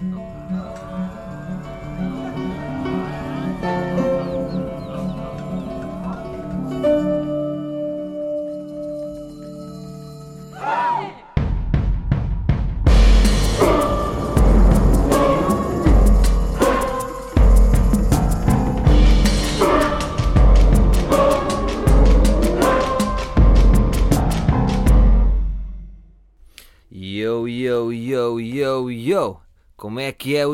Oh.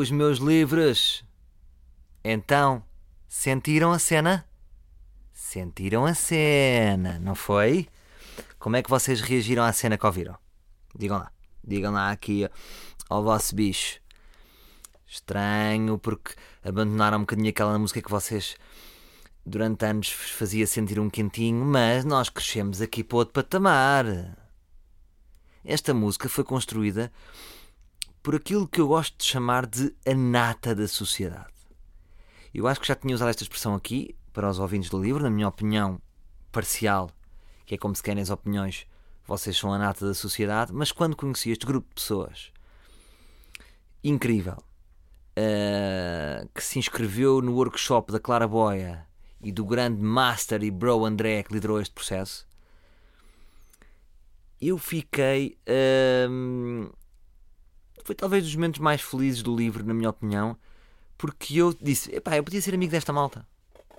Os meus livros? Então, sentiram a cena? Sentiram a cena, não foi? Como é que vocês reagiram à cena que ouviram? Digam lá, digam lá aqui ao vosso bicho. Estranho, porque abandonaram um bocadinho aquela música que vocês durante anos fazia sentir um quentinho, mas nós crescemos aqui para outro patamar. Esta música foi construída por aquilo que eu gosto de chamar de a nata da sociedade. Eu acho que já tinha usado esta expressão aqui para os ouvintes do livro, na minha opinião parcial, que é como se querem as opiniões, vocês são a nata da sociedade, mas quando conheci este grupo de pessoas incrível uh, que se inscreveu no workshop da Clara Boia e do grande master e bro André que liderou este processo, eu fiquei. hum, foi talvez dos momentos mais felizes do livro, na minha opinião, porque eu disse: epá, eu podia ser amigo desta malta.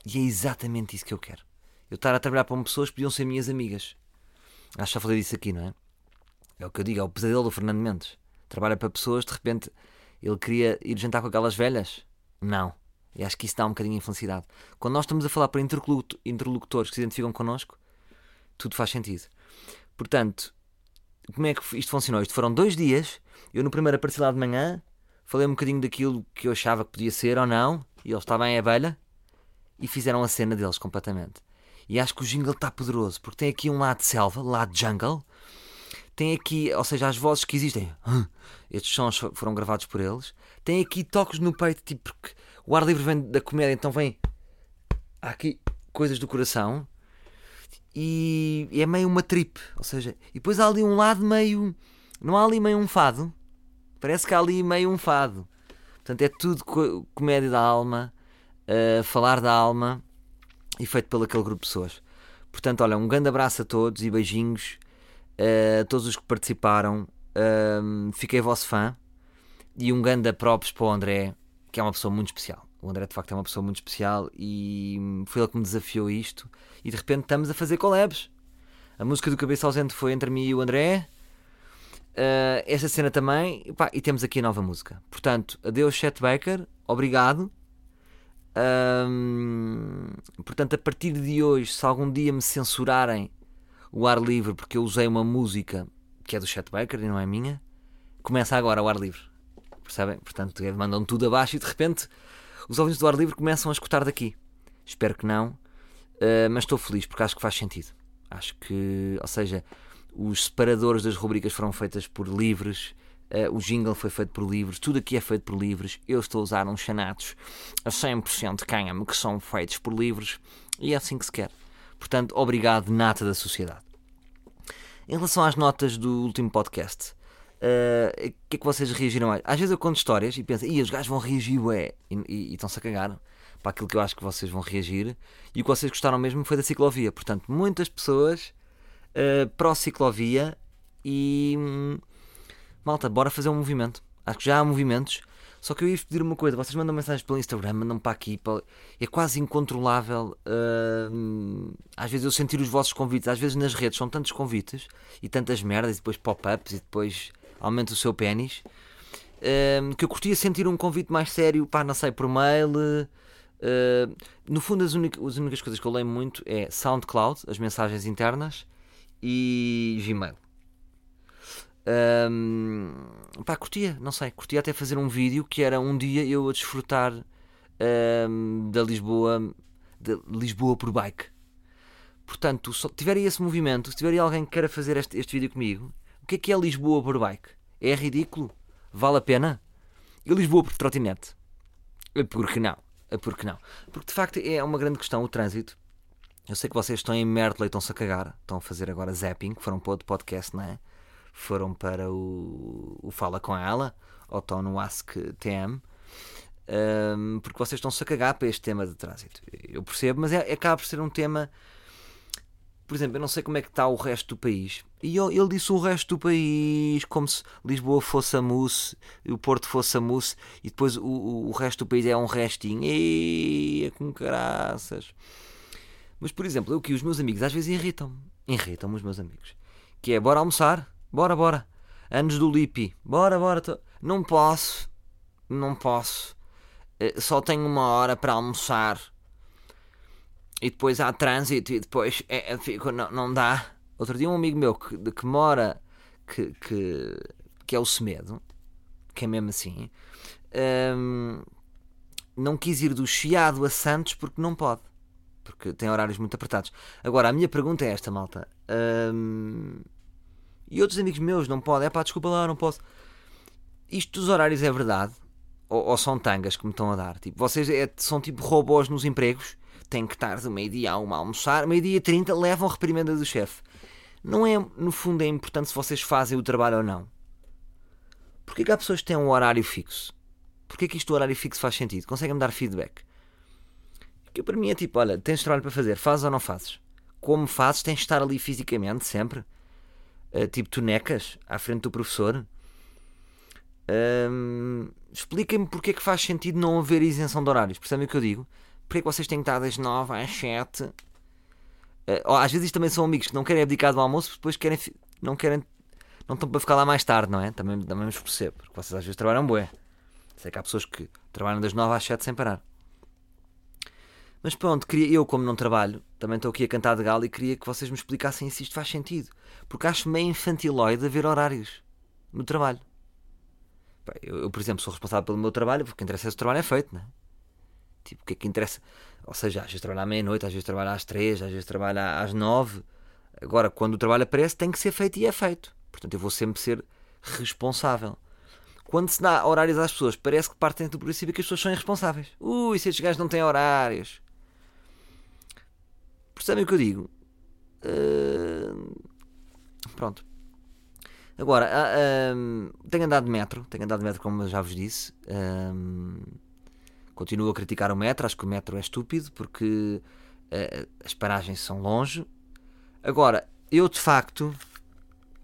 E é exatamente isso que eu quero. Eu estar a trabalhar para pessoas que podiam ser minhas amigas. Acho que já falei disso aqui, não é? É o que eu digo, é o pesadelo do Fernando Mendes. Trabalha para pessoas, de repente ele queria ir jantar com aquelas velhas? Não. E acho que isso dá um bocadinho de infelicidade. Quando nós estamos a falar para interlocuto- interlocutores que se identificam connosco, tudo faz sentido. Portanto, como é que isto funcionou? Isto foram dois dias. Eu no primeiro apareci lá de manhã, falei um bocadinho daquilo que eu achava que podia ser ou não, e eles estavam em abelha, e fizeram a cena deles completamente. E acho que o jingle está poderoso, porque tem aqui um lado de selva, lado de jungle, tem aqui, ou seja, as vozes que existem, estes sons foram gravados por eles, tem aqui toques no peito, tipo, porque o ar livre vem da comédia, então vem há aqui coisas do coração e é meio uma trip, ou seja, e depois há ali um lado meio, não há ali meio um fado, parece que há ali meio um fado, portanto é tudo co- comédia da alma, uh, falar da alma e feito pelo aquele grupo de pessoas. Portanto, olha, um grande abraço a todos e beijinhos uh, a todos os que participaram. Um, fiquei vosso fã e um grande props para o André, que é uma pessoa muito especial. O André, de facto, é uma pessoa muito especial e foi ele que me desafiou isto. E de repente estamos a fazer collabs. A música do Cabeça Ausente foi entre mim e o André. Uh, esta cena também. Pá, e temos aqui a nova música. Portanto, adeus, Chet Baker. Obrigado. Um, portanto, a partir de hoje, se algum dia me censurarem o ar livre porque eu usei uma música que é do Chet Baker e não é minha, começa agora o ar livre. Percebem? Portanto, mandam tudo abaixo e de repente os ouvintes do ar livre começam a escutar daqui. Espero que não, uh, mas estou feliz porque acho que faz sentido. Acho que, ou seja, os separadores das rubricas foram feitas por livres, uh, o jingle foi feito por livres, tudo aqui é feito por livres. Eu estou a usar uns chanatos a 100% de cânhamo que são feitos por livres e é assim que se quer. Portanto, obrigado, nata da sociedade. Em relação às notas do último podcast, o uh, que é que vocês reagiram mais? Às vezes eu conto histórias e penso, e os gajos vão reagir, ué, e estão-se a cagar para aquilo que eu acho que vocês vão reagir. E o que vocês gostaram mesmo foi da ciclovia. Portanto, muitas pessoas uh, pró-ciclovia e. Hum, malta, bora fazer um movimento. Acho que já há movimentos. Só que eu ia pedir uma coisa: vocês mandam mensagens pelo Instagram, mandam para aqui. Para... É quase incontrolável. Uh, às vezes eu sentir os vossos convites. Às vezes nas redes são tantos convites e tantas merdas, e depois pop-ups, e depois aumenta o seu pênis. Uh, que eu curtia sentir um convite mais sério, pá, não sei, por mail. Uh, no fundo, as, as únicas coisas que eu leio muito é SoundCloud, as mensagens internas, e Gmail. Um, pá, curtia, não sei, curtia até fazer um vídeo que era um dia eu a desfrutar um, da Lisboa, de Lisboa por bike. Portanto, se tiver aí esse movimento, se tiver aí alguém que queira fazer este, este vídeo comigo, o que é que é Lisboa por bike? É ridículo? Vale a pena? E Lisboa por trotinete? Porque não? Porque não? Porque de facto é uma grande questão o trânsito. Eu sei que vocês estão em Mertla e estão-se a cagar, estão a fazer agora zapping, foram para outro podcast, não é? foram para o, o Fala com ela. ou estão no Ask TM, um, porque vocês estão-se a cagar para este tema de trânsito. Eu percebo, mas é, acaba por ser um tema. Por exemplo, eu não sei como é que está o resto do país. E ele, ele disse o resto do país como se Lisboa fosse a mousse, o Porto fosse a mousse, e depois o, o, o resto do país é um restinho. Eia, com graças. Mas, por exemplo, eu que os meus amigos às vezes irritam-me. Irritam-me os meus amigos. Que é, bora almoçar? Bora, bora. Anos do Lipi. Bora, bora. Tô... Não posso. Não posso. Eh, só tenho uma hora para almoçar. E depois há trânsito e depois é, é, fico, não, não dá. Outro dia um amigo meu que, que mora, que, que, que é o Semedo, que é mesmo assim, um, não quis ir do Chiado a Santos porque não pode. Porque tem horários muito apertados. Agora, a minha pergunta é esta, malta. E outros amigos meus não podem. É pá, desculpa lá, não posso. Isto dos horários é verdade? Ou, ou são tangas que me estão a dar? Tipo, vocês é, são tipo robôs nos empregos? Têm que estar de meio-dia a uma a almoçar, meio-dia 30 levam reprimenda do chefe. Não é, no fundo, é importante se vocês fazem o trabalho ou não. Porquê que há pessoas que têm um horário fixo? Porquê que isto do horário fixo faz sentido? Conseguem-me dar feedback? Que para mim é tipo, olha, tens trabalho para fazer, fazes ou não fazes? Como fazes, tens de estar ali fisicamente, sempre. Uh, tipo, tu necas à frente do professor. Um, Expliquem-me porque é que faz sentido não haver isenção de horários. Percebem o que eu digo? Porque é que vocês têm que estar das 9 às 7? Uh, às vezes também são amigos que não querem abdicar do almoço, depois querem, não querem, não estão para ficar lá mais tarde, não é? Também, também vos percebo, porque vocês às vezes trabalham bué. Sei que há pessoas que trabalham das 9 às 7 sem parar. Mas pronto, queria, eu, como não trabalho, também estou aqui a cantar de galo e queria que vocês me explicassem se isto faz sentido. Porque acho meio infantiloide haver horários no trabalho. Eu, eu, por exemplo, sou responsável pelo meu trabalho, porque interessa é se o trabalho é feito, não é? Tipo, o que é que interessa? Ou seja, às vezes trabalho à meia-noite, às vezes trabalho às três, às vezes trabalho às nove. Agora, quando o trabalho aparece, tem que ser feito e é feito. Portanto, eu vou sempre ser responsável. Quando se dá horários às pessoas, parece que partem do princípio que as pessoas são irresponsáveis. Ui, se estes gajos não têm horários. Percebem o que eu digo? Uh... Pronto. Agora, uh, tenho andado de metro, tenho andado de metro como já vos disse. Continuo a criticar o metro, acho que o metro é estúpido porque as paragens são longe. Agora, eu de facto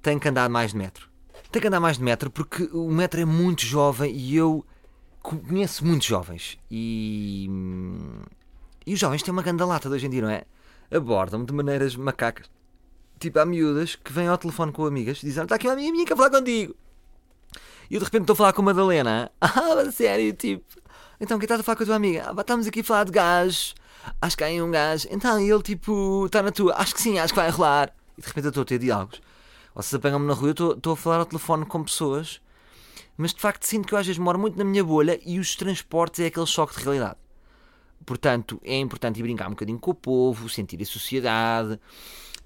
tenho que andar mais de metro. Tenho que andar mais de metro porque o metro é muito jovem e eu conheço muitos jovens. E, e os jovens têm uma grande lata de hoje em dia, não é? Abordam-me de maneiras macacas. Tipo, há miúdas que vêm ao telefone com amigas e dizem: Está aqui uma amiga minha que falar contigo. E eu de repente estou a falar com a Madalena. Ah, sério, tipo. Então, quem estás a falar com a tua amiga? Ah, estamos aqui a falar de gás. Acho que há aí um gás. Então, ele, tipo, está na tua. Acho que sim, acho que vai rolar. E de repente eu estou a ter diálogos. Vocês apanham-me na rua, eu estou a falar ao telefone com pessoas. Mas de facto sinto que eu às vezes moro muito na minha bolha e os transportes é aquele choque de realidade. Portanto, é importante brincar um bocadinho com o povo, sentir a sociedade.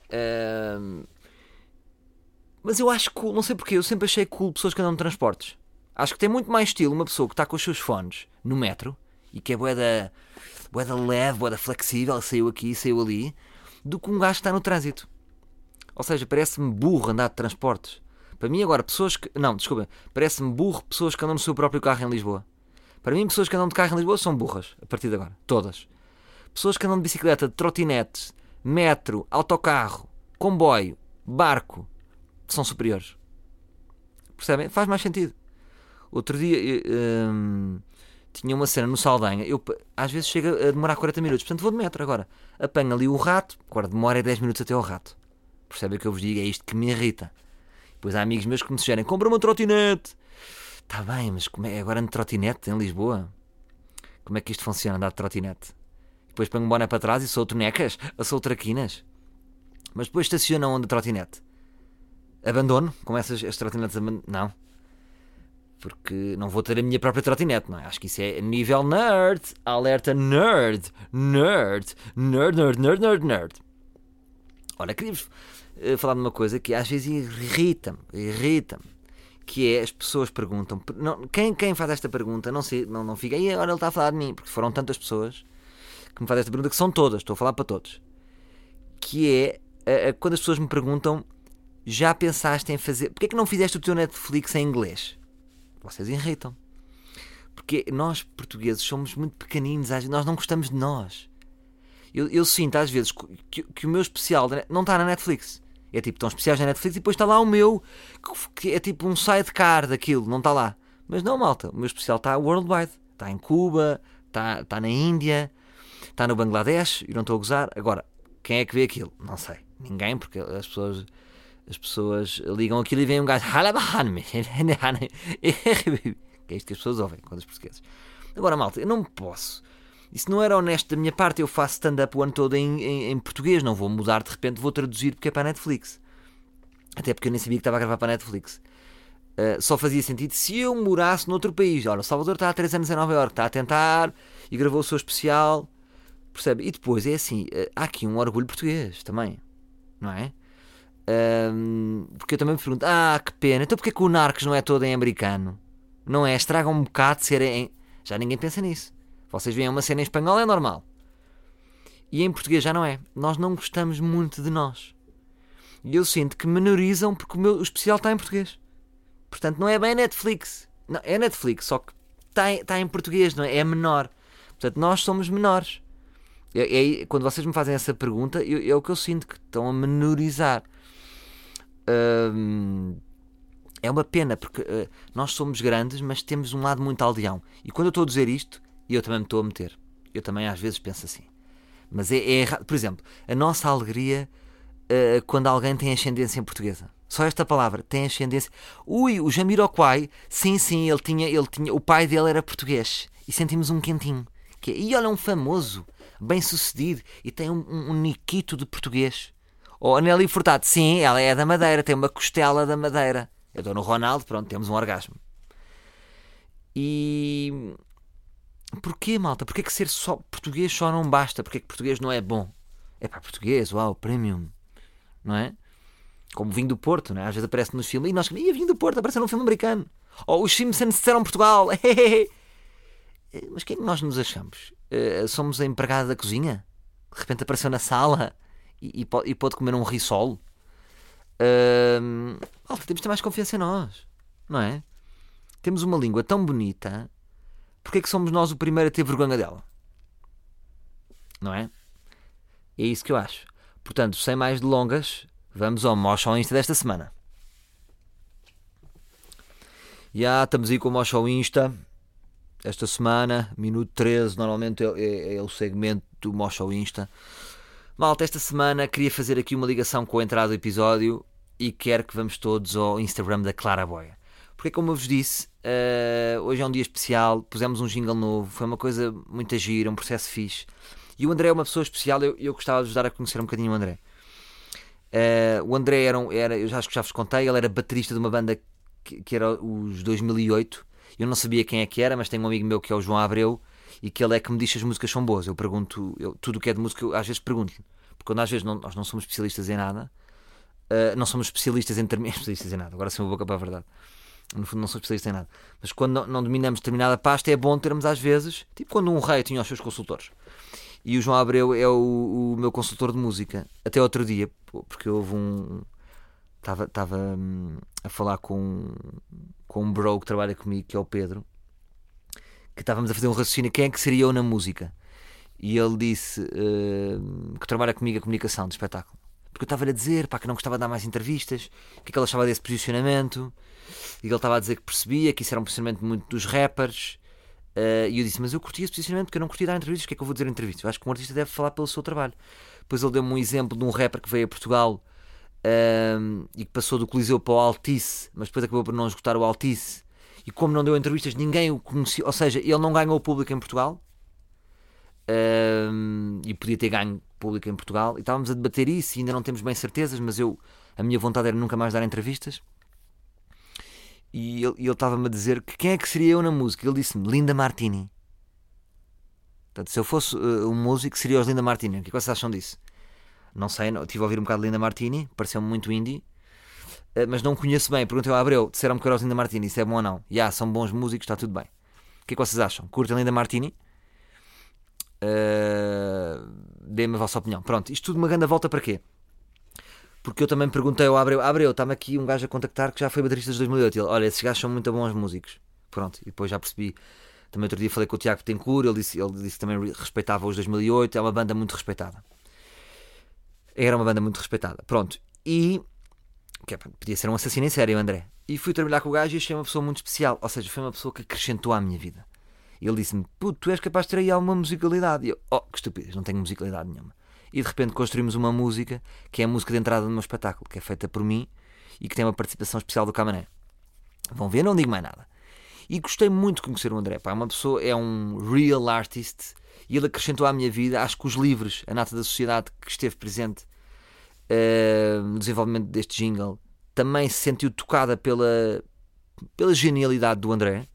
Uh, mas eu acho cool, não sei porquê, eu sempre achei cool pessoas que andam de transportes. Acho que tem muito mais estilo uma pessoa que está com os seus fones no metro e que é boeda, boeda leve, boeda flexível, saiu aqui, saiu ali, do que um gajo que está no trânsito. Ou seja, parece-me burro andar de transportes. Para mim, agora, pessoas que. Não, desculpa. Parece-me burro pessoas que andam no seu próprio carro em Lisboa. Para mim, pessoas que andam de carro em Lisboa são burras, a partir de agora. Todas. Pessoas que andam de bicicleta, de trotinete, metro, autocarro, comboio, barco, são superiores. Percebem? Faz mais sentido. Outro dia hum, tinha uma cena no Saldanha. Eu às vezes chega a demorar 40 minutos, portanto vou de metro agora. Apanho ali o rato, agora demora 10 minutos até ao rato. Percebem o que eu vos digo? É isto que me irrita. Depois há amigos meus que me sugerem: compra uma trotinete. Está bem, mas como é agora de trotinete em Lisboa? Como é que isto funciona, andar de trotinete? Depois ponho um boné para trás e sou tonecas, ou sou traquinas. Mas depois estacionam onde a trotinete. Abandono, com essas as trotinetes Não. Porque não vou ter a minha própria trotinete, não é? Acho que isso é nível nerd. Alerta nerd. Nerd. Nerd, nerd, nerd, nerd, nerd. Olha, queria-vos uh, falar de uma coisa que às vezes irrita-me. Irrita-me que é as pessoas perguntam não, quem, quem faz esta pergunta não sei não, não fica e agora ele está a falar de mim porque foram tantas pessoas que me fazem esta pergunta que são todas estou a falar para todos que é a, a, quando as pessoas me perguntam já pensaste em fazer porque é que não fizeste o teu Netflix em inglês vocês irritam. Porque nós, portugueses, somos muito pequeninos, nós não gostamos de nós. Eu, eu sinto às vezes que, que, o meu especial não está na Netflix. É tipo, estão especiais na Netflix e depois está lá o meu, que é tipo um sidecar daquilo, não está lá. Mas não, malta, o meu especial está worldwide. Está em Cuba, está, está na Índia, está no Bangladesh, e não estou a gozar. Agora, quem é que vê aquilo? Não sei. Ninguém, porque as pessoas as pessoas ligam aquilo e vem um gajo que é isto que as pessoas ouvem quando os portugueses. Agora, malta, eu não posso. Isso não era honesto da minha parte. Eu faço stand-up o ano todo em, em, em, português. Não vou mudar de repente, vou traduzir porque é para a Netflix. Até porque eu nem sabia que estava a gravar para a Netflix. Uh, só fazia sentido se eu morasse noutro país. Ora, o Salvador está há 3 anos em Nova Iorque, está a tentar e gravou o seu especial. Percebe? E depois é assim: uh, há aqui um orgulho português também, não é? Porque eu também me pergunto: ah, que pena, então porquê que o Narcos não é todo em americano? Não é? Estraga um bocado de ser em. Já ninguém pensa nisso. Vocês veem uma cena em espanhol, é normal. E em português já não é. Nós não gostamos muito de nós. E eu sinto que menorizam porque o meu especial está em português. Portanto, não é bem Netflix. Não, é Netflix, só que está em, está em português, não é? É menor. Portanto, nós somos menores. É, é, quando vocês me fazem essa pergunta, eu, é o que eu sinto, que estão a menorizar. Hum, é uma pena, porque uh, nós somos grandes, mas temos um lado muito aldeão. E quando eu estou a dizer isto, eu também me estou a meter. Eu também às vezes penso assim. Mas é, é errado. Por exemplo, a nossa alegria uh, quando alguém tem ascendência em portuguesa. Só esta palavra, tem ascendência. Ui, o Jamiroquai, sim, sim, ele tinha, ele tinha, o pai dele era português. E sentimos um quentinho. Que é, e olha, um famoso, bem sucedido, e tem um, um, um niquito de português. Ou a Nelly Furtado, sim, ela é da Madeira, tem uma costela da Madeira. Eu dou no Ronaldo, pronto, temos um orgasmo. E. Porquê, malta? Porquê que ser só português só não basta? Porquê que português não é bom? É para português, uau, premium. Não é? Como vinho do Porto, não é? Às vezes aparece nos filmes. E nós, e vinho do Porto, aparece num filme americano. Ou os Simpsons disseram Portugal. Mas quem é nós nos achamos? Uh, somos a empregada da cozinha? De repente apareceu na sala e, e, e pode comer um risol? Uh, temos de ter mais confiança em nós, não é? Temos uma língua tão bonita, porque é que somos nós o primeiro a ter vergonha dela? Não é? É isso que eu acho. Portanto, sem mais delongas, vamos ao Mosh ao Insta desta semana. Já estamos aí com o Mosh ao Insta. Esta semana, minuto 13, normalmente é, é, é o segmento do Mosh ao Insta. Malta, esta semana queria fazer aqui uma ligação com a entrada do episódio e quero que vamos todos ao Instagram da Clara Boia. Porque, como eu vos disse, uh, hoje é um dia especial, pusemos um jingle novo, foi uma coisa muito gira, um processo fixe. E o André é uma pessoa especial, eu, eu gostava de vos dar a conhecer um bocadinho o André. Uh, o André era, era, eu já acho que já vos contei, ele era baterista de uma banda que, que era os 2008. Eu não sabia quem é que era, mas tenho um amigo meu que é o João Abreu e que ele é que me diz se as músicas são boas. Eu pergunto, eu, tudo o que é de música, eu, às vezes pergunto-lhe, porque quando às vezes não, nós não somos especialistas em nada, uh, não somos especialistas em termos, especialistas em nada, agora sim uma boca para a verdade. No fundo, não sou especialista em nada. Mas quando não, dominamos determinada pasta, é bom termos às vezes, tipo quando um rei tinha os seus consultores. E o João Abreu é o, o meu consultor de música. Até outro dia, porque houve um. Estava hum, a falar com, com um bro que trabalha comigo, que é o Pedro, que estávamos a fazer um raciocínio: quem é que seria eu na música? E ele disse uh, que trabalha comigo a comunicação de espetáculo. Porque eu estava-lhe a dizer pá, que não gostava de dar mais entrevistas, o que é que ele achava desse posicionamento, e ele estava a dizer que percebia que isso era um posicionamento muito dos rappers. Uh, e eu disse, mas eu curti esse posicionamento porque eu não curti dar entrevistas, o que é que eu vou dizer em entrevistas? Eu acho que um artista deve falar pelo seu trabalho. Depois ele deu-me um exemplo de um rapper que veio a Portugal uh, e que passou do Coliseu para o Altice, mas depois acabou por não escutar o Altice. E como não deu entrevistas, ninguém o conhecia. Ou seja, ele não ganhou o público em Portugal. Uh, e podia ter ganho público em Portugal. E estávamos a debater isso e ainda não temos bem certezas, mas eu a minha vontade era nunca mais dar entrevistas. E ele, estava-me a dizer que quem é que seria eu na música? Ele disse-me Linda Martini. Portanto, se eu fosse uh, um músico, seria os Linda Martini. O que, é que vocês acham disso? Não sei, não, estive a ouvir um bocado de Linda Martini, pareceu-me muito indie, uh, mas não conheço bem. Perguntei ao Abreu, disseram-me que era os Linda Martini, se é bom ou não. Já, yeah, são bons músicos, está tudo bem. O que é que vocês acham? Curtem Linda Martini? Uh, Dê-me a vossa opinião. Pronto, isto tudo uma grande volta para quê? Porque eu também perguntei ao Abreu, Abreu, está-me aqui um gajo a contactar que já foi baterista de 2008. E ele, olha, esses gajos são muito bons músicos. Pronto, e depois já percebi. Também outro dia falei com o Tiago Betancourt, ele disse, ele disse que também respeitava os 2008, é uma banda muito respeitada. Era uma banda muito respeitada. Pronto, e. Que é, podia ser um assassino em série, o André. E fui trabalhar com o gajo e achei uma pessoa muito especial. Ou seja, foi uma pessoa que acrescentou à minha vida. Ele disse-me: Puto, tu és capaz de ter aí alguma musicalidade. E eu: Oh, que estupidez, não tenho musicalidade nenhuma. E de repente construímos uma música que é a música de entrada do meu espetáculo, que é feita por mim e que tem uma participação especial do Camané. Vão ver, não digo mais nada. E gostei muito de conhecer o André. Pá, é uma pessoa, é um real artist e ele acrescentou à minha vida. Acho que os livros, a nata da sociedade que esteve presente uh, no desenvolvimento deste jingle, também se sentiu tocada pela, pela genialidade do André.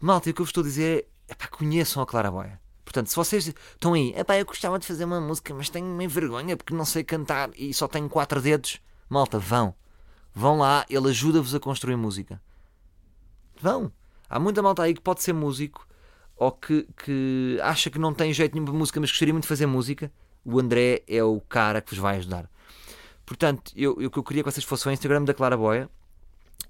Malta, o que eu vos estou a dizer é pá, conheçam a Clara Boia. Portanto, se vocês estão aí, é pá, eu gostava de fazer uma música, mas tenho meio vergonha porque não sei cantar e só tenho quatro dedos. Malta, vão. Vão lá, ele ajuda-vos a construir música. Vão. Há muita malta aí que pode ser músico ou que, que acha que não tem jeito nenhum para música, mas gostaria muito de fazer música. O André é o cara que vos vai ajudar. Portanto, eu, eu, o que eu queria que vocês fossem ao Instagram da Clara Boia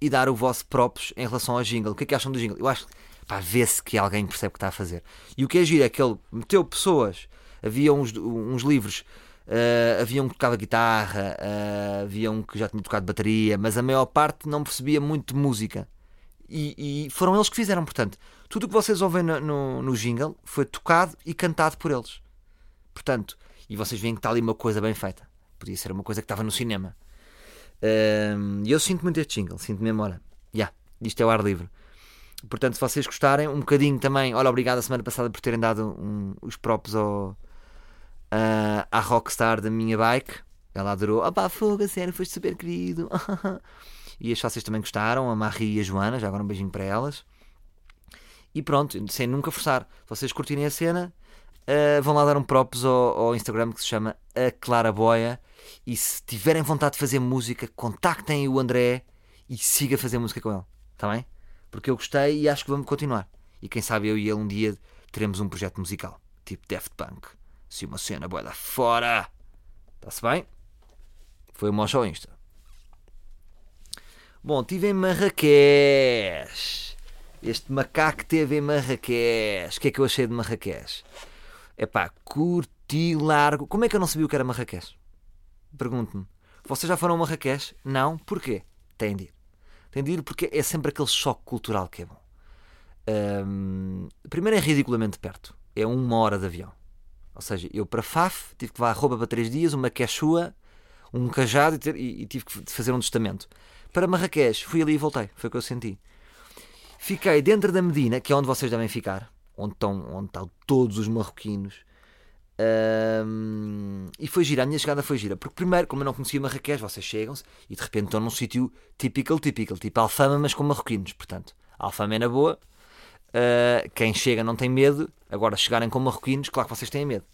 e dar o vosso próprios em relação ao jingle. O que é que acham do jingle? Eu acho pá, vê-se que alguém percebe o que está a fazer. E o que é giro é que ele meteu pessoas, havia uns, uns livros Uh, havia um que tocava guitarra, uh, havia um que já tinha tocado bateria, mas a maior parte não percebia muito música. E, e foram eles que fizeram, portanto, tudo o que vocês ouvem no, no, no, jingle foi tocado e cantado por eles. Portanto, e vocês veem que está ali uma coisa bem feita. Podia ser uma coisa que estava no cinema. Uh, e eu sinto muito este jingle, sinto mesmo, olha, yeah, isto é o ar livre. Portanto, se vocês gostarem, um bocadinho também, olha, obrigado a semana passada por terem dado um, os próprios ao uh, à rockstar da minha bike. Ela adorou. Opá, fogo, a sério, foste super querido. e as sócias também gostaram, a Marie e a Joana, já agora um beijinho para elas. E pronto, sem nunca forçar. Se vocês curtirem a cena, uh, vão lá dar um props ao, ao, Instagram que se chama A Clara Boia. E se tiverem vontade de fazer música, contactem o André e siga a fazer música com ele. Está bem? Porque eu gostei e acho que vamos continuar. E quem sabe eu e ele um dia teremos um projeto musical, tipo Daft Punk. Se uma cena boa da fora. Está-se bem? Foi o mocho ao Insta. Bom, estive em Marrakech. Este macaco teve em Marrakech. O que é que eu achei de Marrakech? É pá, curti largo. Como é que eu não sabia o que era Marrakech? Pergunto-me. Vocês já foram a Marrakech? Não? Porquê? Têm de ir. Têm de ir porque é sempre aquele choque cultural que é bom. Um, primeiro é ridiculamente perto. É uma hora de avião. Ou seja, eu para Faf tive que levar roupa para três dias, uma quechua, um cajado e, ter, e, e, tive que fazer um testamento. Para Marrakech, fui ali e voltei. Foi o que eu senti. Fiquei dentro da Medina, que é onde vocês devem ficar, onde estão, onde estão todos os marroquinos. Um, e foi gira, a minha chegada foi gira. Porque primeiro, como eu não conhecia Marrakech, vocês chegam-se e de repente estão num sítio typical, typical, tipo Alfama, mas com marroquinos. Portanto, Alfama é na boa, Uh, quem chega não tem medo. Agora, chegarem com marroquinos, claro que vocês têm medo.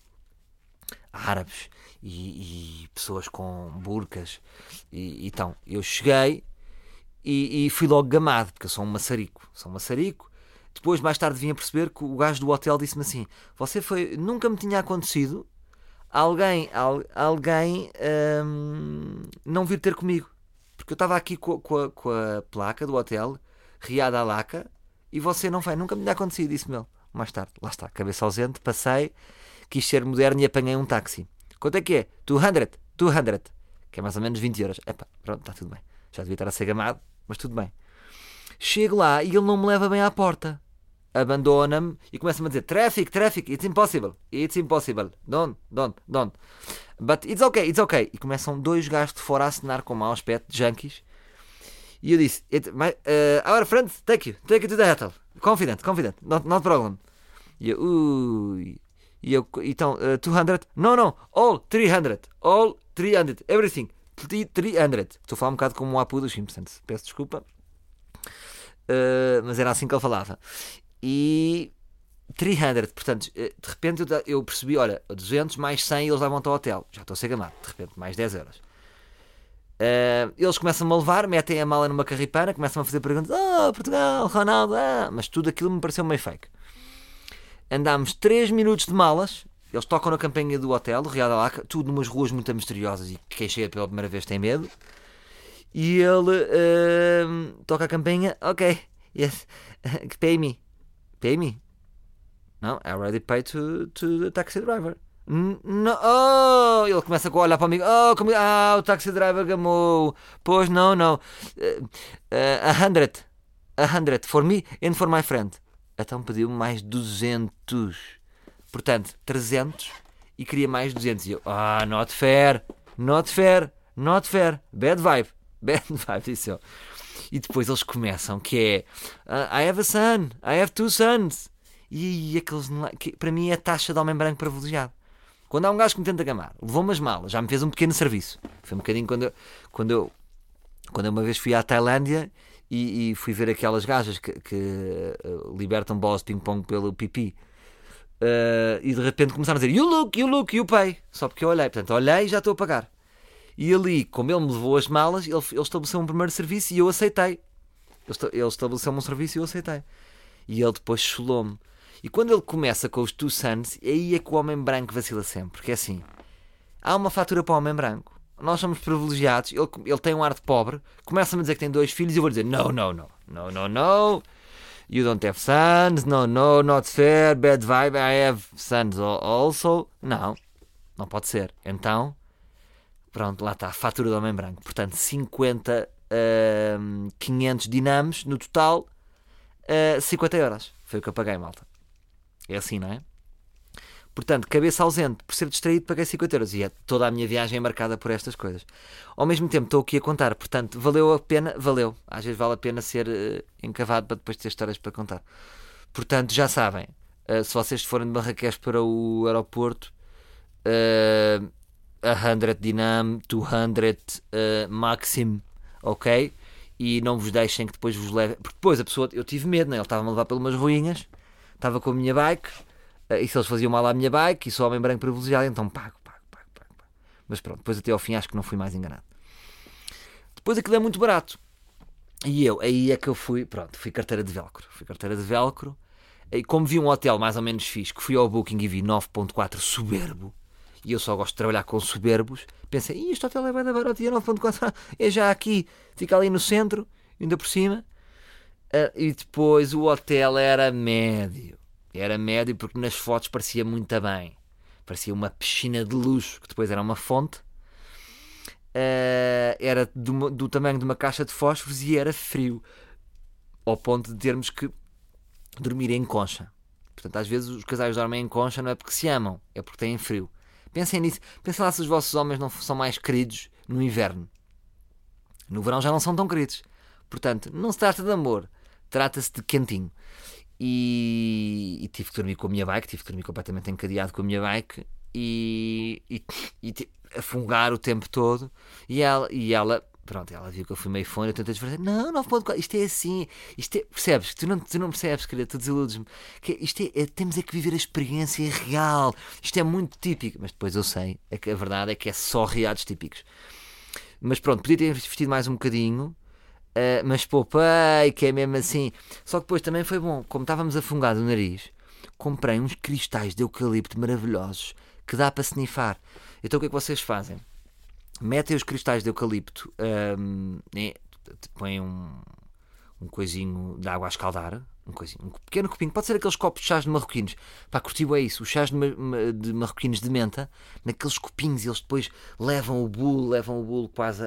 Árabes e, e pessoas com burcas. E, então, eu cheguei e, e, fui logo gamado, porque eu sou um maçarico. Sou um maçarico. Depois, mais tarde, vim a perceber que o gajo do hotel disse-me assim: Você foi. Nunca me tinha acontecido alguém, al, alguém hum, não vir ter comigo. Porque eu estava aqui com, com, a, com a placa do hotel, Riada Alaca, e você não vai, nunca me tinha acontecido, disse-me ele. Mais tarde, lá está, cabeça ausente, passei, quis ser moderno e apanhei um táxi. Quanto é que é? 200, 200, que é mais ou menos 20 euros. Epá, pronto, está tudo bem. Já devia estar a ser gamado, mas tudo bem. Chego lá e ele não me leva bem à porta. Abandona-me e começa-me a dizer: Traffic, traffic, it's impossible, it's impossible, don't, don't, don't. But it's okay, it's okay. E começam dois gajos de fora a assinar com mau aspecto, junkies, e eu disse: my, uh, Our friends, take you, take you to the hotel. Confident, confident, not, not problem. E eu, ui. E eu, então, uh, 200? No, no, all 300. All 300, everything. 300. Estou a falar um bocado como o Apu dos Simpsons, peço desculpa. Uh, mas era assim que ele falava. E 300, portanto, eh, de repente eu, percebi: olha, 200 mais 100 eles levam-te ao hotel. Já estou a ser gamado, de repente, mais 10 euros. Uh, eles começam a levar, metem a mala numa carripana, começam a fazer perguntas: Oh, Portugal, Ronaldo, ah, mas tudo aquilo me pareceu meio fake. Andámos 3 minutos de malas, eles tocam na campanha do hotel, Riada Laca, tudo numas ruas muito misteriosas e quem chega pela primeira vez tem medo. E ele uh, toca a campanha, ok, Yes. Pay me. Pay me. No, I already paid to, to the taxi driver. No, oh, ele começa a olhar para mim. Oh, como, ah, o taxi driver gamou. Pois não, não. Uh, uh, a hundred. A hundred for me and for my friend. Então pediu mais 200. Portanto, 300 e queria mais 200. E eu, ah, not fair. Not fair. Not fair. Bad vibe. Bad vibe, disse eu. E depois eles começam, que é uh, I have a son, I have two sons. E, e aqueles, que, para mim é a taxa de homem branco privilegiado. Quando há um gajo que me tenta gamar, levou umas malas, já me fez um pequeno serviço. Foi um bocadinho quando eu, quando eu, quando eu uma vez fui à Tailândia e, e fui ver aquelas gajas que, que uh, libertam bolas de ping-pong pelo pipi. Uh, e de repente começaram a dizer You look, you look, you pay. Só porque eu olhei. Portanto, olhei e já estou a pagar. E ali, como ele me levou as malas, ele, ele estabeleceu um primeiro serviço e eu aceitei. Ele estabeleceu-me um serviço e eu aceitei. E ele depois cholou-me. E quando ele começa com os two sons, aí é que o homem branco vacila sempre. Porque é assim: há uma fatura para o homem branco. Nós somos privilegiados. Ele, ele tem um ar de pobre. Começa-me a dizer que tem dois filhos e eu vou dizer: No, no, no, no, no, no. You don't have sons. No, no, not fair. Bad vibe. I have sons also. Não, não pode ser. Então, pronto, lá está. Fatura do homem branco. Portanto, 50, uh, 500 dinamos no total. Uh, 50 euros. Foi o que eu paguei, malta. É assim, não é? Portanto, cabeça ausente, por ser distraído, paguei 50 euros. E é, toda a minha viagem é marcada por estas coisas. Ao mesmo tempo, estou aqui a contar. Portanto, valeu a pena? Valeu. Às vezes vale a pena ser uh, encavado para depois ter histórias para contar. Portanto, já sabem. Uh, se vocês forem de Marrakech para o aeroporto, uh, 100 dinam, 200 uh, maxim, ok? E não vos deixem que depois vos leve. Porque depois a pessoa. Eu tive medo, né? ele estava-me a levar pelas ruínas estava com a minha bike, eh, e se eles faziam mal à minha bike, e sou homem branco privilegiado, então pago, pago, pago, pago, pago. Mas pronto, depois até ao fim acho que não fui mais enganado. Depois aquilo é muito barato. E eu, aí é que eu fui, pronto, fui carteira de velcro. Fui carteira de velcro. E como vi um hotel mais ou menos fixe, que fui ao Booking e vi 9.4 soberbo, e eu só gosto de trabalhar com soberbos, pensei, este hotel é bem da barato e é 9.4, é já aqui, fica ali no centro, ainda por cima. Uh, e depois o hotel era médio. Era médio porque nas fotos parecia muito bem. Parecia uma piscina de luxo, que depois era uma fonte. Uh, era do, do, tamanho de uma caixa de fósforos e era frio. Ao ponto de termos que dormir em concha. Portanto, às vezes os casais dormem em concha não é porque se amam, é porque têm frio. Pensem nisso. Pensem lá se os vossos homens não são mais queridos no inverno. No verão já não são tão queridos. Portanto, não se trata de amor, trata-se de quentinho. E, e, tive que dormir com a minha bike, tive que dormir completamente encadeado com a minha bike e, e, e afungar o tempo todo. E ela, e ela, pronto, ela viu que eu fui meio fone, eu tentei disfarçar, não, 9.4, isto é assim, isto é, percebes? Tu não, tu não percebes, querida, tu desiludes-me. Que isto é, é, temos é que viver a experiência real, isto é muito típico, mas depois eu sei, é que a verdade é que é só reados típicos. Mas pronto, podia ter investido mais um bocadinho Uh, mas poupei, que é mesmo assim. Só que depois também foi bom, como estávamos afungados no nariz, comprei uns cristais de eucalipto maravilhosos que dá para snifar. Então o que é que vocês fazem? Metem os cristais de eucalipto, um, né, põem um, um coisinho de água a escaldar, um, coisinho, um pequeno copinho, pode ser aqueles copos de chás de marroquinos. Pá, curtiu é isso, os chás de, de marroquinos de menta, naqueles copinhos, eles depois levam o bolo, levam o bolo quase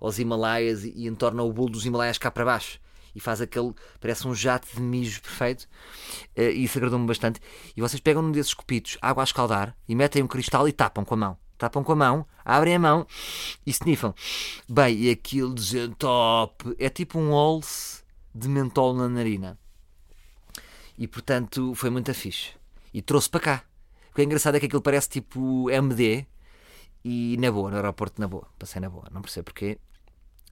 aos Himalaias e, entornam o bolo dos Himalaias cá para baixo. E faz aquele, parece um jato de mijo perfeito. Uh, isso agradou-me bastante. E vocês pegam um desses copitos, água a escaldar, e metem um cristal e tapam com a mão tapam com a mão, abrem a mão e sniffam. Bem, e aquilo de top. É tipo um olse de mentol na narina. E portanto foi muito fixe. E trouxe para cá. O que é engraçado é que aquilo parece tipo MD e na boa, no aeroporto na boa. Passei na boa, não percebo porquê.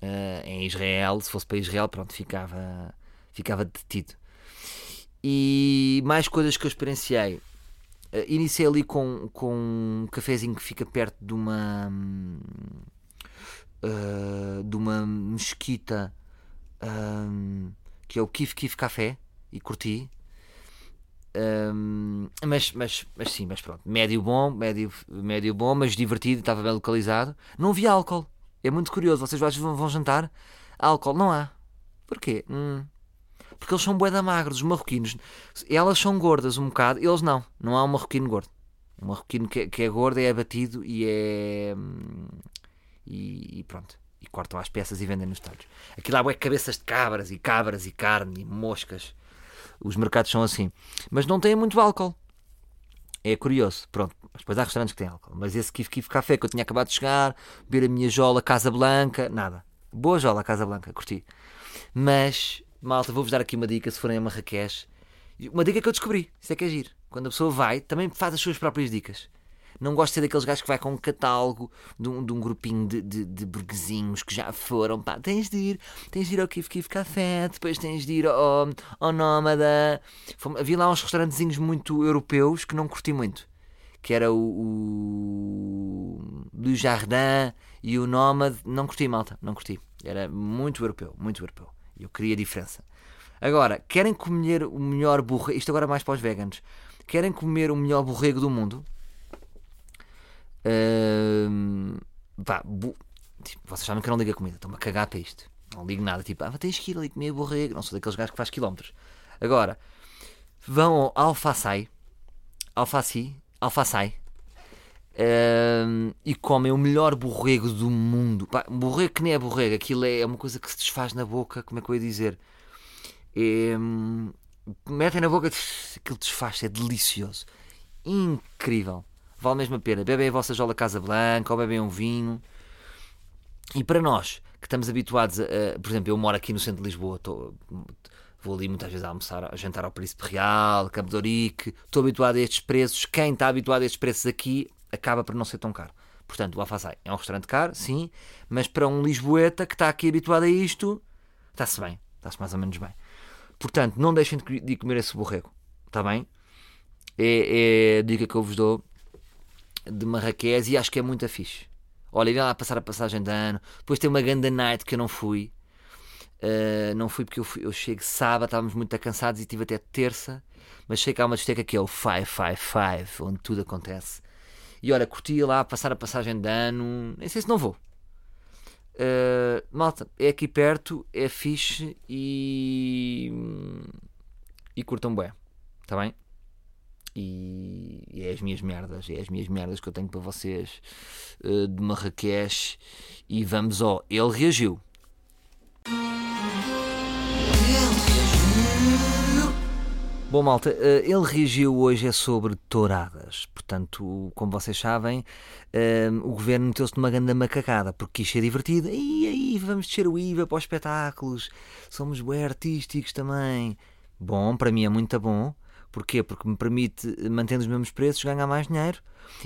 Uh, em Israel, se fosse para Israel, pronto, ficava, ficava detido. E mais coisas que eu experienciei. Uh, iniciei ali com, com um cafezinho que fica perto de uma. Uh, de uma mesquita um, que é o Kif Kif Café e curti. Um, mas, mas, mas sim, mas pronto, médio bom, médio, médio bom, mas divertido, estava bem localizado. Não havia álcool, é muito curioso. Vocês vão, vão jantar, álcool não há. Porquê? Hum. Porque eles são bué magros, os marroquinos. Elas são gordas um bocado, eles não. Não há um marroquino gordo. Um marroquino que, que é gordo é abatido e é. hum, E, e pronto. E cortam as peças e vendem nos estádios. Aquilo lá é cabeças de cabras e cabras e carne e moscas. Os mercados são assim. Mas não têm muito álcool. É curioso. Pronto. Mas depois há restaurantes que têm álcool. Mas esse Kif Kif Café que eu tinha acabado de chegar, beber a minha jola Casa Blanca, nada. Boa jola Casa Blanca, curti. Mas, malta, vou-vos dar aqui uma dica se forem a Marrakech. Uma dica que eu descobri. Isso é que é giro. Quando a pessoa vai, também faz as suas próprias dicas. Não gosto de ser daqueles gajos que vai com um catálogo de um, de um grupinho de, de, de burguesinhos que já foram. Pá, tens de ir, tens de ir ao Kif Kif Café, depois tens de ir ao, ao Nómada. Fomos- Havia lá uns restaurantezinhos muito europeus que não curti muito. Que era o, o Le Jardin e o Nómade. Não curti, malta, não curti. Era muito europeu, muito europeu. Eu queria diferença. Agora, querem comer o melhor borrego? Isto agora é mais para os veganos. Querem comer o melhor borrego do mundo? Vá, bu- tipo, vocês sabem que eu não ligo a comida, estou-me a cagar para isto. Não ligo nada, tipo, ah, tens que ir ali comer borrego. Não sou daqueles gajos que faz quilómetros. Agora, vão ao Alfaçai, Alfaci, Alfaçai, ahm, e comem o melhor borrego do mundo. Pá, borrego que nem é borrego, aquilo é uma coisa que se desfaz na boca, como é que eu ia dizer? É, metem na boca, aquilo desfaz, é delicioso. Incrível. Vale mesmo a pena. Bebem a vossa jola Casa Blanca ou bebem um vinho. E para nós, que estamos habituados a, por exemplo, eu moro aqui no centro de Lisboa, vou ali muitas vezes a almoçar, a jantar ao Príncipe Real, Campo de Ourique, estou habituado a estes preços. Quem está habituado a estes preços aqui acaba por não ser tão caro. Portanto, o Alfaçai é um restaurante caro, sim, mas para um Lisboeta que está aqui habituado a isto, está-se bem, está-se mais ou menos bem. Portanto, não deixem de comer esse borrego, está bem? É, é a dica que eu vos dou de Marrakech e acho que é muito fixe. Olha, irem lá passar a passagem de ano. Depois tem uma ganda night que eu não fui. Uh, não fui porque eu, fui- eu sábado, estávamos muito cansados e tive até terça. Mas sei que há uma discoteca que é o 555, onde tudo acontece. E olha, curti lá passar a passagem de ano. Nem sei se não vou. Uh, malta, é aqui perto, é fixe e. e curtam bué. Está bem? E, é as minhas merdas, é as minhas merdas que eu tenho para vocês uh, de Marrakech. E vamos ao. Ele reagiu. Bom, malta, eh, ele reagiu hoje é sobre touradas. Portanto, como vocês sabem, eh, o governo meteu-se numa grande macacada porque quis ser divertido. E aí, vamos descer o IVA para os espetáculos. Somos bem artísticos também. Bom, para mim é muito bom. Porquê? Porque me permite, mantendo os mesmos preços, ganhar mais dinheiro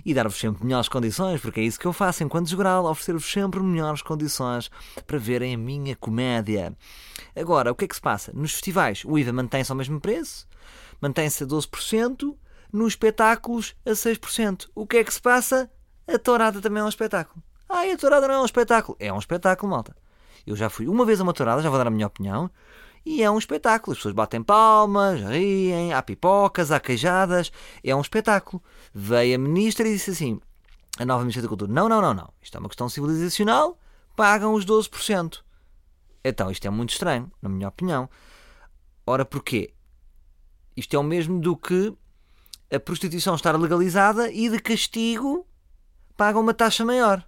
e dar-vos sempre melhores condições, porque é isso que eu faço enquanto jogral, oferecer-vos sempre melhores condições para verem a minha comédia. Agora, o que é que se passa? Nos festivais, o IVA mantém-se ao mesmo preço, mantém-se a 12%, nos espetáculos a 6%. O que é que se passa? A tourada também é um espetáculo. Ah, a tourada não é um espetáculo. É um espetáculo, malta. Eu já fui uma vez a uma tourada, já vou dar a minha opinião, e é um espetáculo. As pessoas batem palmas, riem, há pipocas, há queijadas. É um espetáculo. Veio a ministra e disse assim: a nova ministra da Cultura, não, não, não, não. Isto é uma questão civilizacional, pagam os 12%. Então, isto é muito estranho, na minha opinião. Ora, porquê? Isto é o mesmo do que a prostituição estar legalizada e de castigo pagam uma taxa maior.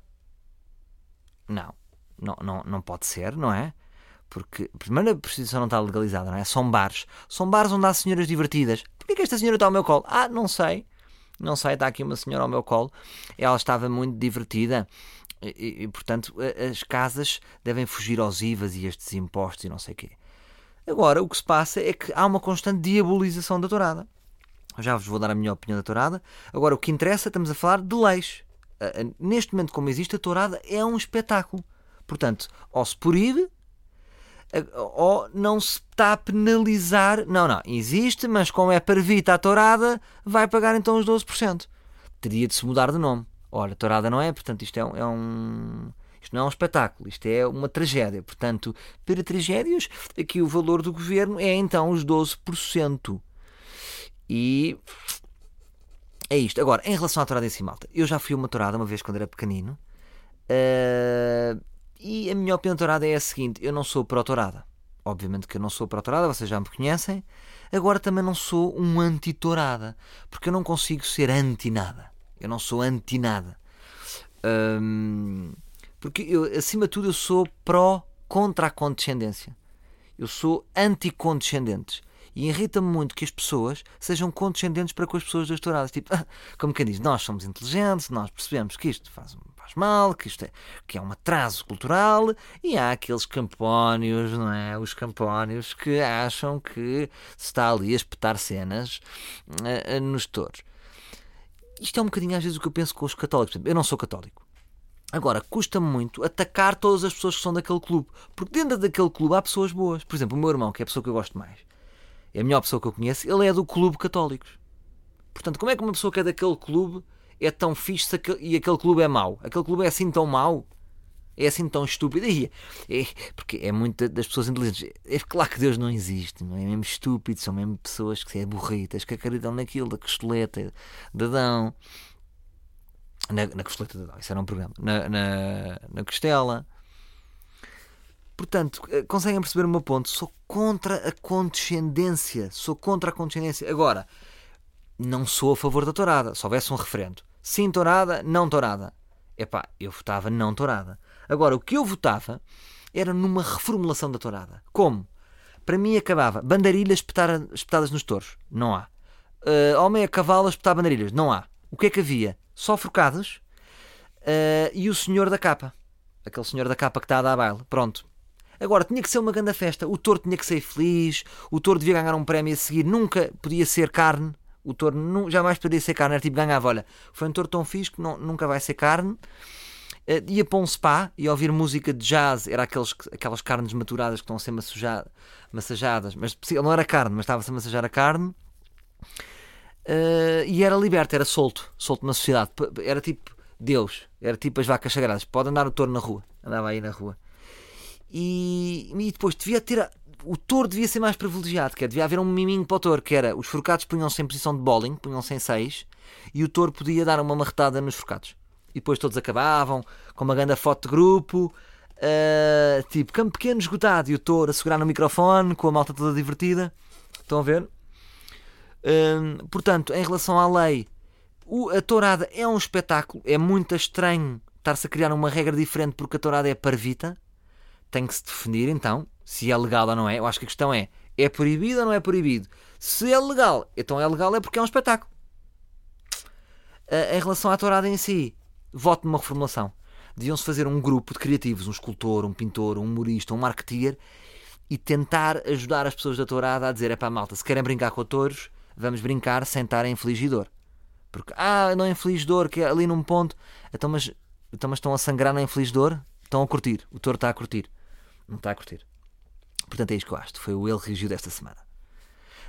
Não, não, não, não pode ser, não é? Porque, primeiro, a prostituição não está legalizada, não é? São bares. São bares onde há senhoras divertidas. Porquê que esta senhora está ao meu colo? Ah, não sei. Não sei, está aqui uma senhora ao meu colo. Ela estava muito divertida. E, e, portanto, as casas devem fugir aos IVAs e estes impostos e não sei o quê. Agora, o que se passa é que há uma constante diabolização da tourada. Já vos vou dar a minha opinião da tourada. Agora, o que interessa, estamos a falar de leis. Ah, ah, Neste momento, como existe, a tourada é um espetáculo. Portanto, ou se proíbe, ou não se está a penalizar. Não, não, existe, mas como é parvita a tourada, vai pagar então os 12%. Teria de se mudar de nome. Ora, tourada não é, portanto, isto é um- é um isto não é um espetáculo, isto é uma tragédia. Portanto, para tragédias, aqui o valor do governo é então os 12%. E é isto. Agora, em relação à tourada em si, malta, eu já fui uma tourada uma vez quando era pequenino. ah, e a minha opinião tourada é a seguinte: eu não sou pró-tourada. Obviamente que eu não sou pró-tourada, vocês já me conhecem. Agora também não sou um anti-tourada, porque eu não consigo ser anti-nada. Eu não sou anti-nada. Hum, porque eu, acima de tudo eu sou pró contra a condescendência. Eu sou anti-condescendentes. E irrita-me muito que as pessoas sejam condescendentes para com as pessoas das touradas. Tipo, como quem diz, nós somos inteligentes, nós percebemos que isto faz, faz mal, que isto é, que é um atraso cultural, e há aqueles campónios, não é? Os campónios que acham que se está ali a espetar cenas uh, uh, nos touros. Isto é um bocadinho às vezes o que eu penso com os católicos. Eu não sou católico. Agora, custa-me muito atacar todas as pessoas que são daquele clube. Porque dentro daquele clube há pessoas boas. Por exemplo, o meu irmão, que é a pessoa que eu gosto mais, é a melhor pessoa que eu conheço, ele é do clube católicos. Portanto, como é que uma pessoa que é daquele clube é tão fixe e aquele clube é mau? Aquele clube é assim tão mau? É assim tão estúpido? E é, porque é muita das pessoas inteligentes. É claro que Deus não existe, não é? é mesmo estúpido, são mesmo pessoas que são burritas, que acreditam naquilo, da costeleta, de Adão. Na, na costeleta de Adão, isso era um programa. Na, na, na costela. Portanto, eh, conseguem perceber o meu ponto? Sou contra a condescendência. Sou contra a condescendência. Agora, não sou a favor da tourada. Se houvesse um referendo. Sim, tourada, não tourada. Epá, eu votava não tourada. Agora, o que eu votava era numa reformulação da tourada. Como? Para mim acabava bandarilhas espetadas nos touros. Não há. Uh, homem a cavalo espetar bandarilhas. Não há. O que é que havia? Só forcados uh, e o senhor da capa. Aquele senhor da capa que está a dar baile. Pronto. Agora, tinha que ser uma grande festa. O touro tinha que ser feliz. O touro devia ganhar um prémio a seguir. Nunca podia ser carne. O touro jamais poderia ser carne. Era tipo, ganhava, olha, foi um touro tão fixe que não, nunca vai ser carne. Uh, ia para um spa e ouvir música de jazz. Era aqueles, aquelas carnes maturadas que estão a ser massajadas. Mas não era carne, mas estava-se a massajar a carne. Uh, e era liberto, era solto. Solto na sociedade. Era tipo Deus. Era tipo as vacas sagradas. Pode andar o touro na rua. Andava aí na rua. E, e depois devia ter. O touro devia ser mais privilegiado, que devia haver um miminho para o touro, que era os forcados punham-se em posição de bowling, punham-se em 6, e o touro podia dar uma marretada nos forcados. E depois todos acabavam com uma grande foto de grupo, uh, tipo campo pequeno esgotado, e o touro a segurar no microfone, com a malta toda divertida. Estão a ver? Uh, portanto, em relação à lei, o, a tourada é um espetáculo, é muito estranho estar-se a criar uma regra diferente porque a tourada é parvita tem que se definir então se é legal ou não é. Eu acho que a questão é: é proibido ou não é proibido? Se é legal, então é legal é porque é um espetáculo. Uh, em relação à tourada em si, voto numa reformulação. Deviam-se fazer um grupo de criativos, um escultor, um pintor, um humorista, um marketeer e tentar ajudar as pessoas da tourada a dizer: é pá, malta, se querem brincar com touros, vamos brincar sem estar em infligidor. Porque, ah, não é infligidor, que é ali num ponto. Então mas, então, mas estão a sangrar na infligidor? Estão a curtir. O touro está a curtir. Não está a curtir. Portanto, é isto que eu acho. Foi o Ele Regiu desta semana.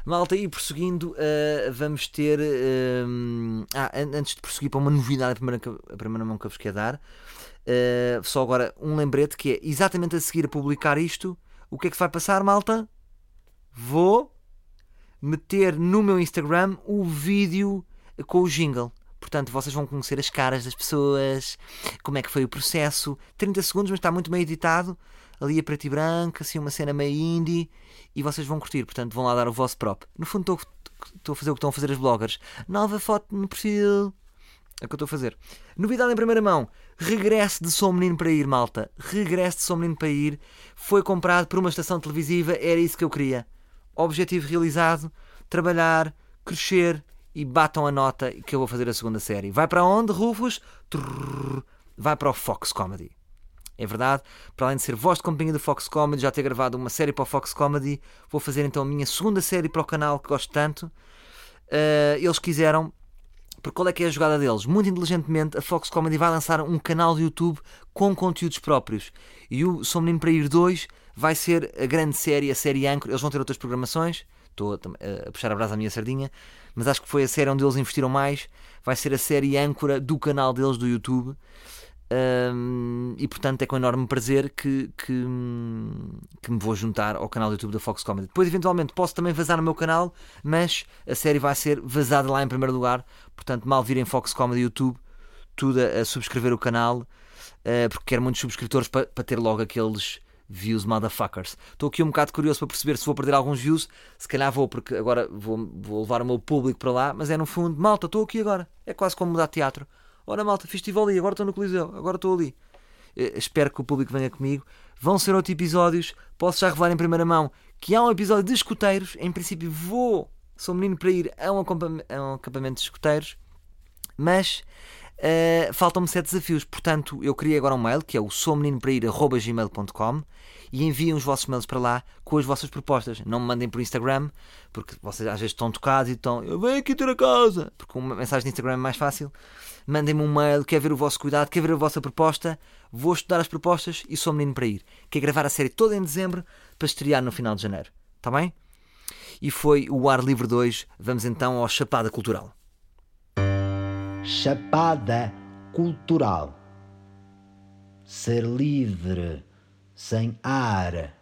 Malta, e prosseguindo, uh, vamos ter. Uh, ah, antes de prosseguir para uma novidade, a primeira, a primeira mão que eu vos quero dar, uh, só agora um lembrete que é exatamente a seguir a publicar isto. O que é que vai passar, malta? Vou meter no meu Instagram o vídeo com o jingle. Portanto, vocês vão conhecer as caras das pessoas, como é que foi o processo. 30 segundos, mas está muito bem editado ali a preto e branco, assim uma cena meio indie, e vocês vão curtir, portanto vão lá dar o vosso próprio. No fundo estou a fazer o que estão a fazer as bloggers. Nova foto no perfil. É o que eu estou a fazer. Novidade em primeira mão. Regresso de Sou Menino para Ir, malta. Regresso de Sou Menino para Ir. Foi comprado por uma estação televisiva. Era isso que eu queria. Objetivo realizado. Trabalhar, crescer e batam a nota que eu vou fazer a segunda série. Vai para onde, Rufus? Trrr, vai para o Fox Comedy. É verdade, para além de ser voz de companhia do Fox Comedy, já ter gravado uma série para o Fox Comedy, vou fazer então a minha segunda série para o canal que gosto tanto. Uh, eles quiseram, porque qual é que é a jogada deles? Muito inteligentemente, a Fox Comedy vai lançar um canal de YouTube com conteúdos próprios. E o Sou Menino para Ir 2 vai ser a grande série, a série Anchor. Eles vão ter outras programações, estou a, puxar a brasa à minha sardinha, mas acho que foi a série onde eles investiram mais. Vai ser a série âncora do canal deles do YouTube. Um, e portanto é com enorme prazer que, que, que, me vou juntar ao canal do YouTube da Fox Comedy. Depois, eventualmente, posso também vazar no meu canal, mas a série vai ser vazada lá em primeiro lugar. Portanto, mal virem Fox Comedy YouTube, tudo a, a subscrever o canal, uh, porque quero muitos subscritores para, para ter logo aqueles Views motherfuckers. Estou aqui um bocado curioso para perceber se vou perder alguns views. Se calhar vou, porque agora vou, vou levar o meu público para lá. Mas é no fundo, malta, estou aqui agora. É quase como mudar teatro. Ora, malta, festival ali, agora estou no Coliseu, agora estou ali. Eh, espero que o público venha comigo. Vão ser outros episódios. Posso já revelar em primeira mão que há um episódio de escuteiros. Em princípio, vou, sou menino para ir a um acampamento de escuteiros. Mas uh, faltam-me sete desafios. Portanto, eu criei agora um mail que é o soumeninoprair.gmail.com e enviem os vossos mails para lá com as vossas propostas. Não me mandem por Instagram, porque vocês às vezes estão tocados e estão, eu venho aqui ter a casa, porque uma mensagem de Instagram é mais fácil. Mandem-me um mail, quer ver o vosso cuidado, quer ver a vossa proposta. Vou estudar as propostas e sou menino para ir. Quer gravar a série toda em dezembro para estrear no final de janeiro. Está bem? E foi o Ar Livre 2. Vamos então ao Chapada Cultural. Chapada Cultural. Ser livre sem ar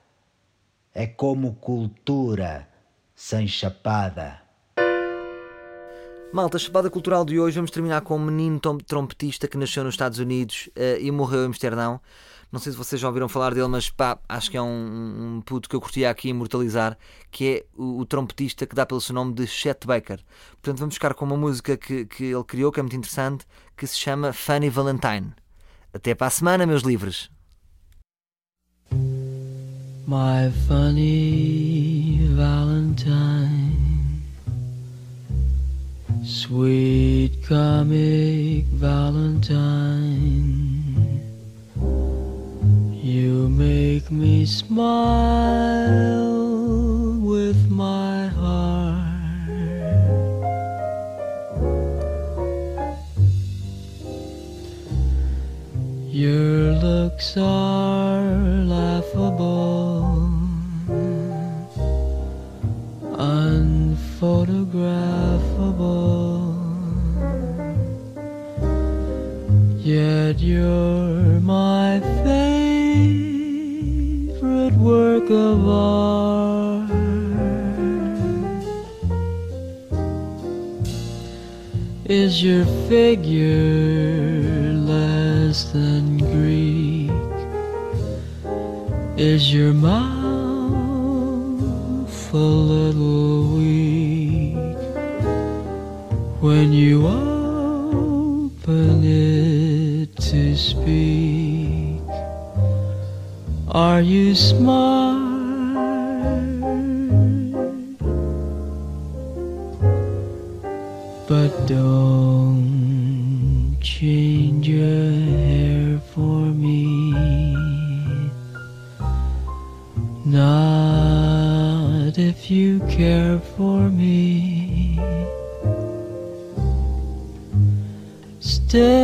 é como cultura sem chapada. Malta, a Chapada Cultural de hoje vamos terminar com um menino trompetista que nasceu nos Estados Unidos uh, e morreu em Amsterdão. Não sei se vocês já ouviram falar dele, mas pá, acho que é um, um puto que eu curtia aqui imortalizar, que é o, o, trompetista que dá pelo seu nome de Chet Baker. Portanto, vamos ficar com uma música que, que ele criou, que é muito interessante, que se chama Funny Valentine. Até para a semana, meus livres! My funny Valentine, sweet comic Valentine, you make me smile with my heart. Your looks are laughable, unphotographable. Yet you're my work of art. Is your figure less than Greek? Is your mouth a little weak when you open it to speak? Are you smart? But don't change your hair for me. Not if you care for me. Stay,